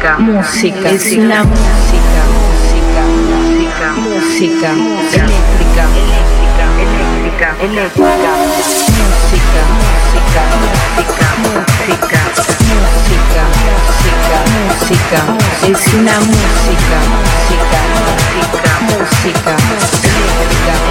música, música, es la música, música, música, música, eléctrica, eléctrica, eléctrica, eléctrica, música, música, música, música, música, música, música, es la música, música, música, música, eléctrica.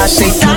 I say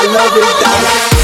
I love it, darling.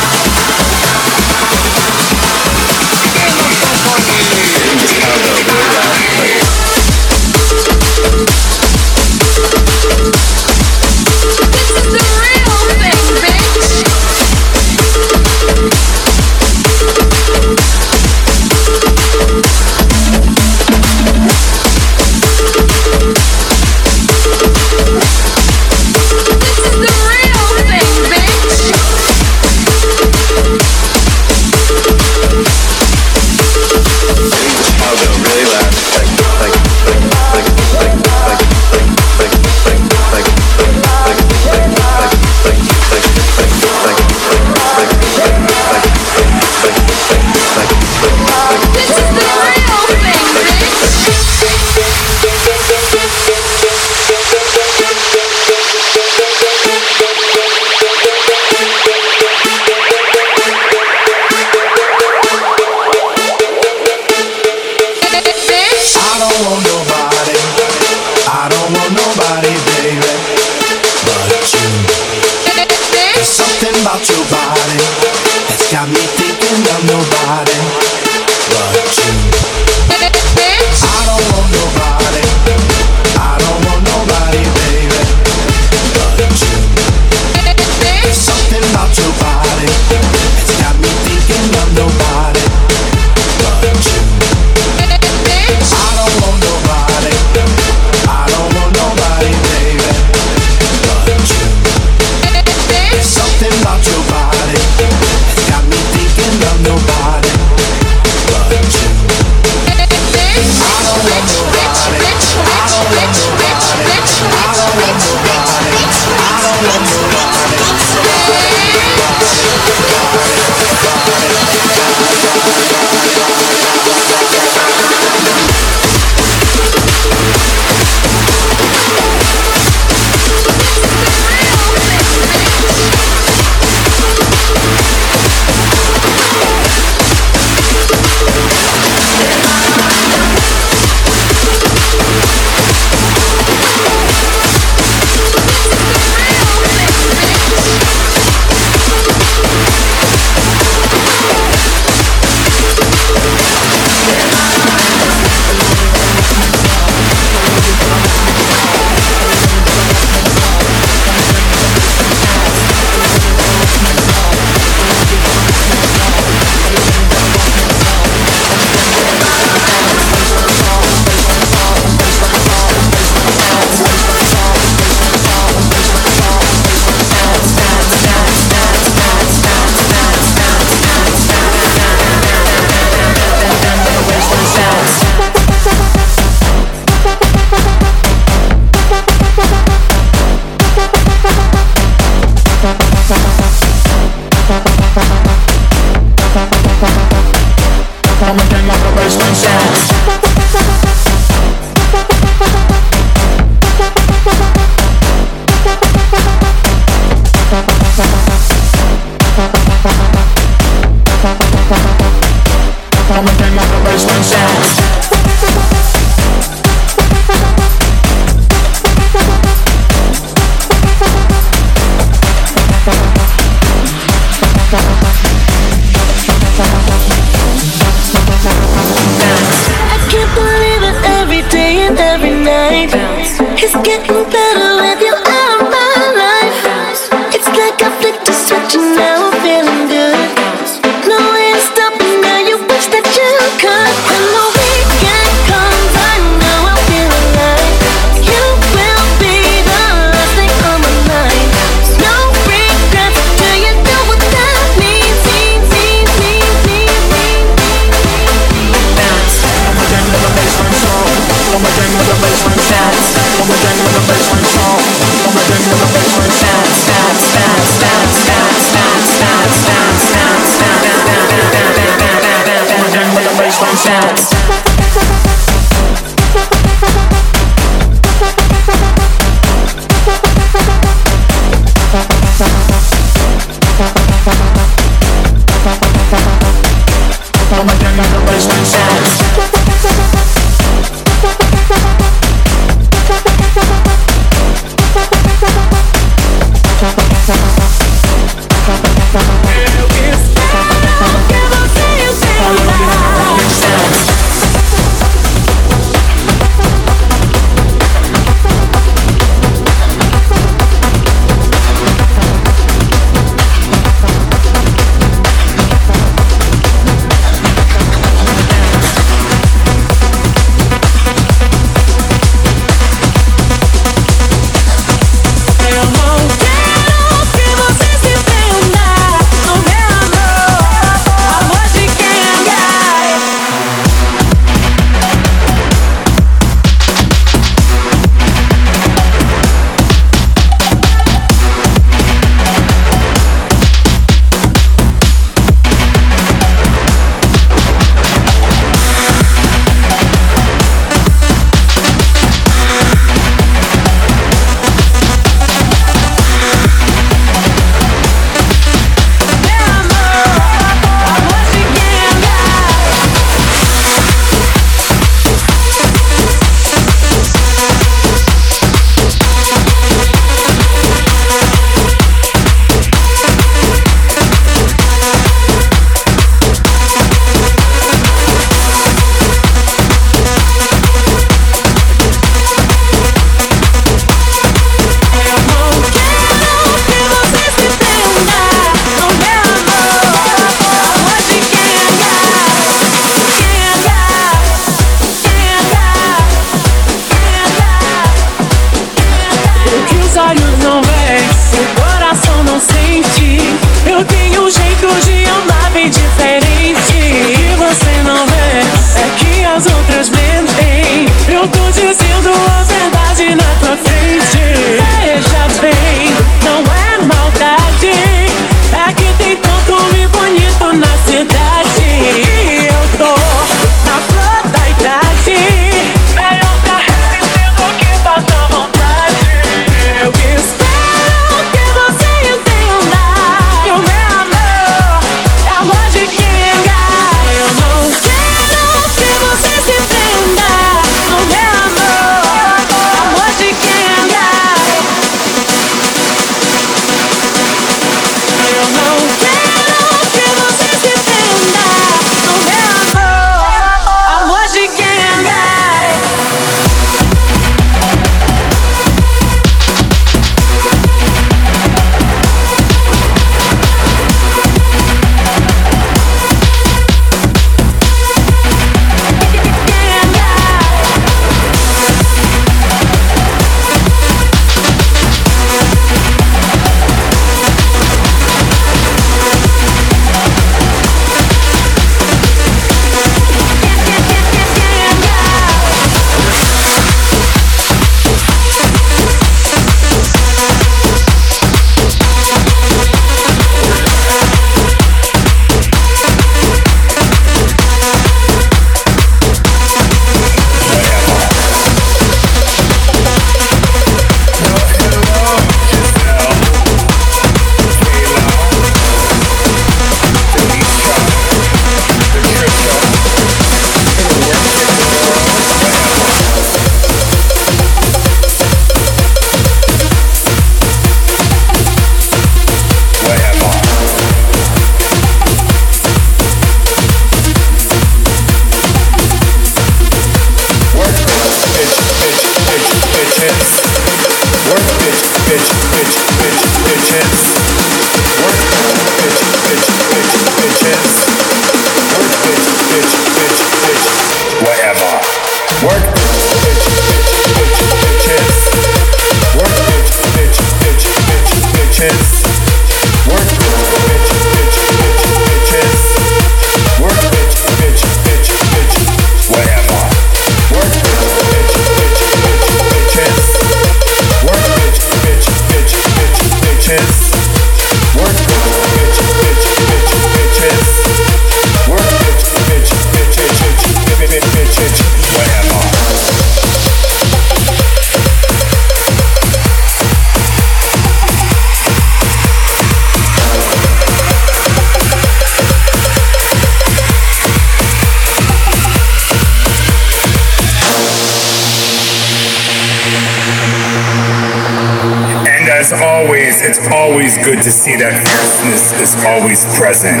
See that fierceness is always present.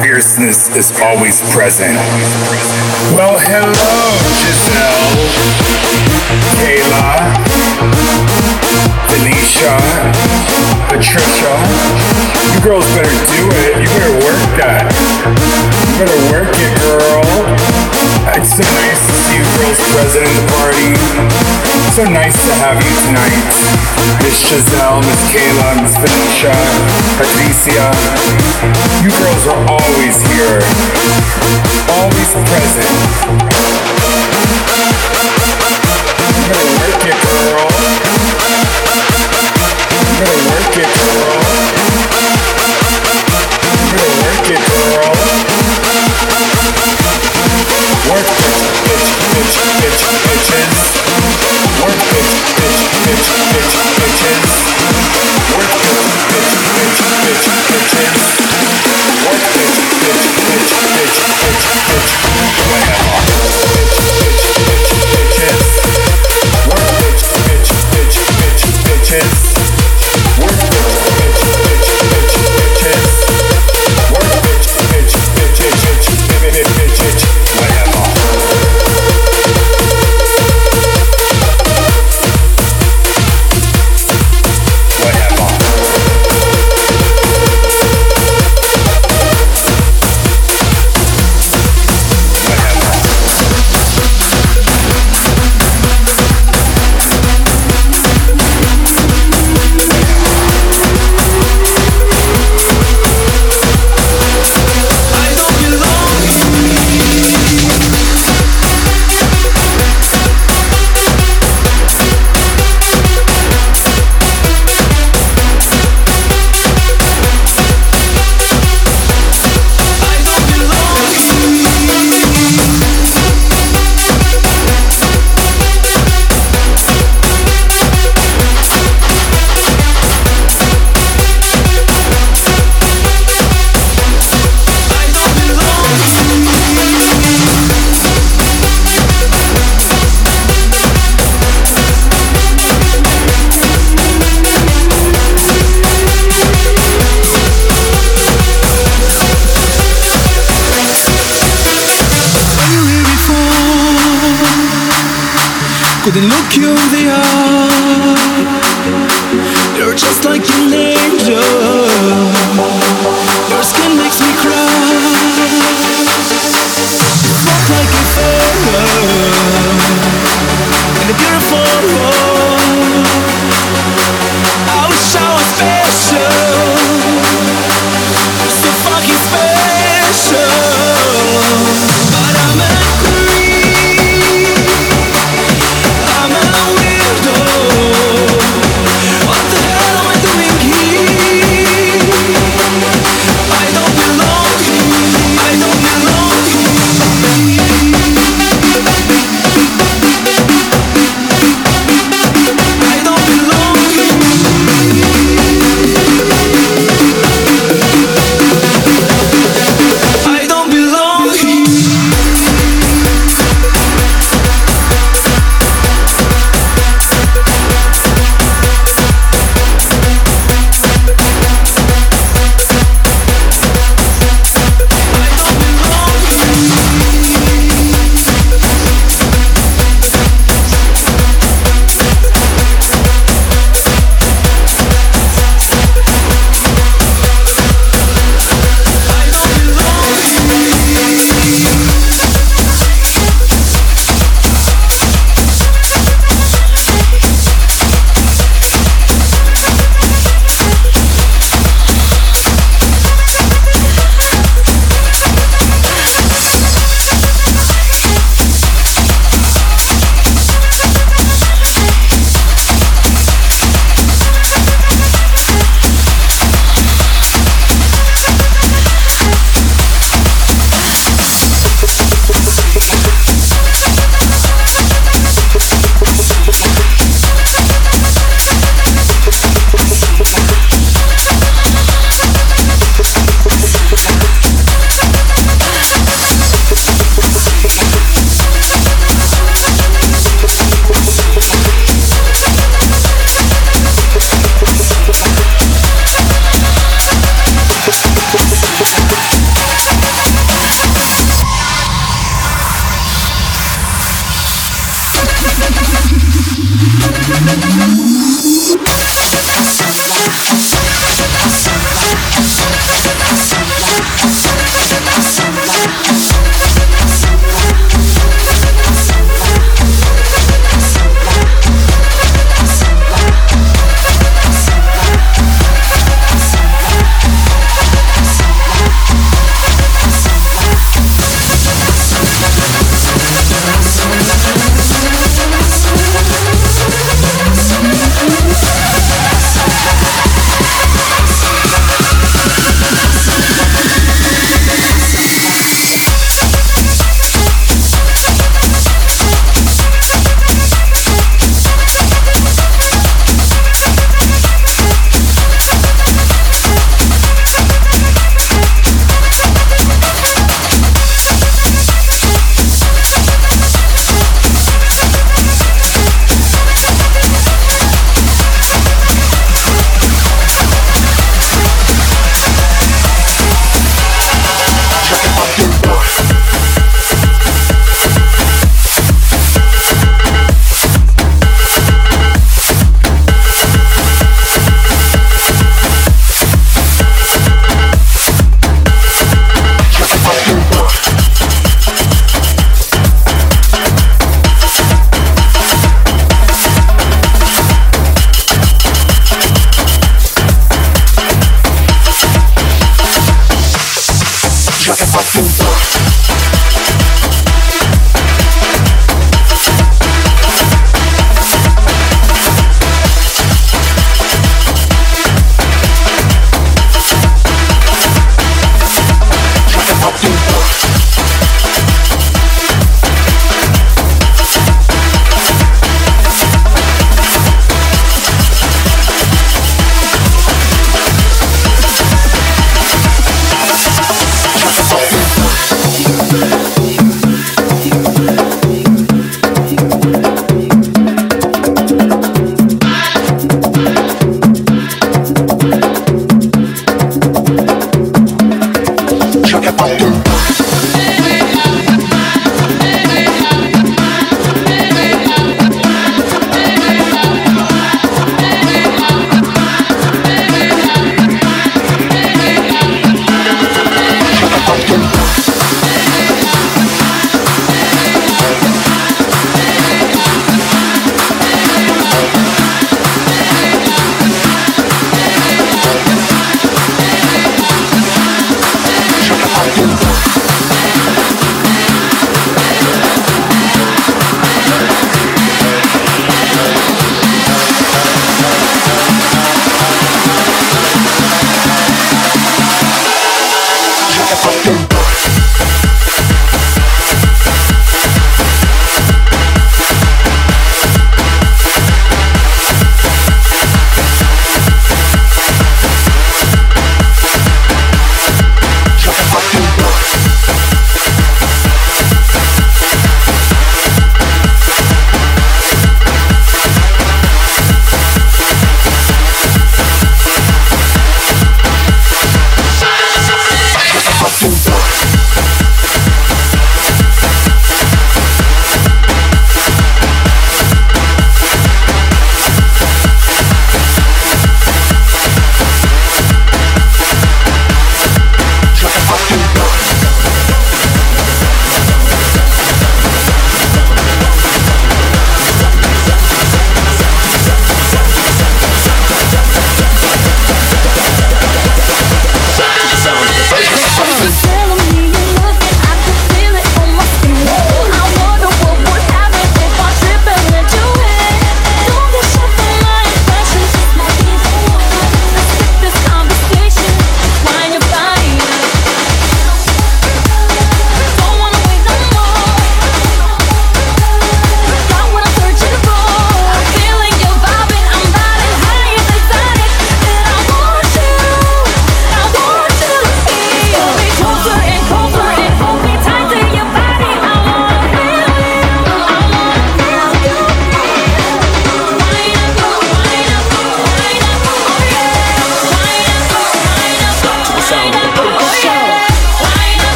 Fierceness is always present. Well, hello, Giselle, Kayla, Felicia, Patricia. You girls better do it. You better work that. Better work it, girl. It's so nice to see you girls present in the party. So nice to have you tonight. Miss Giselle, Miss Kayla, Miss Felicia, Patricia. You girls are always here. Always present. You better work it, girl. You better work it, girl. You better work it, girl. Work